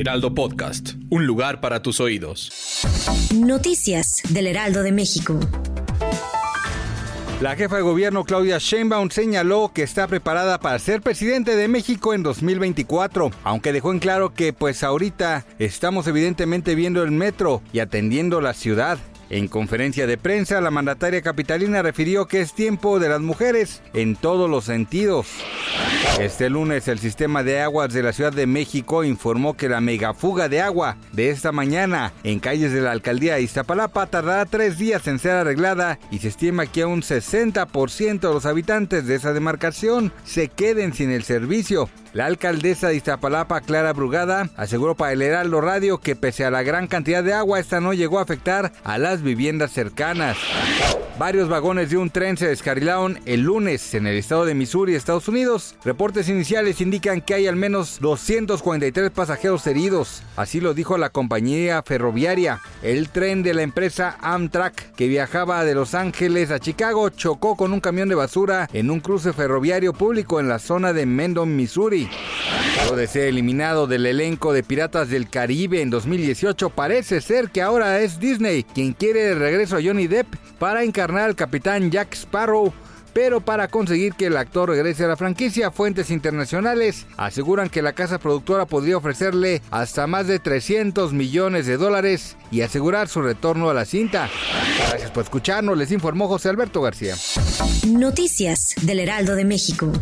Heraldo Podcast, un lugar para tus oídos. Noticias del Heraldo de México. La jefa de gobierno Claudia Sheinbaum señaló que está preparada para ser presidente de México en 2024, aunque dejó en claro que pues ahorita estamos evidentemente viendo el metro y atendiendo la ciudad. En conferencia de prensa, la mandataria capitalina refirió que es tiempo de las mujeres en todos los sentidos. Este lunes, el sistema de aguas de la Ciudad de México informó que la megafuga de agua de esta mañana en calles de la alcaldía de Iztapalapa tardará tres días en ser arreglada y se estima que un 60% de los habitantes de esa demarcación se queden sin el servicio. La alcaldesa de Iztapalapa, Clara Brugada, aseguró para el Heraldo Radio que pese a la gran cantidad de agua, esta no llegó a afectar a las viviendas cercanas. Varios vagones de un tren se descarrilaron el lunes en el estado de Missouri, Estados Unidos. Reportes iniciales indican que hay al menos 243 pasajeros heridos. Así lo dijo la compañía ferroviaria. El tren de la empresa Amtrak, que viajaba de Los Ángeles a Chicago, chocó con un camión de basura en un cruce ferroviario público en la zona de Mendon, Missouri. Luego de ser eliminado del elenco de Piratas del Caribe en 2018, parece ser que ahora es Disney quien quiere de regreso a Johnny Depp para encarnar al capitán Jack Sparrow. Pero para conseguir que el actor regrese a la franquicia, fuentes internacionales aseguran que la casa productora podría ofrecerle hasta más de 300 millones de dólares y asegurar su retorno a la cinta. Gracias por escucharnos, les informó José Alberto García. Noticias del Heraldo de México.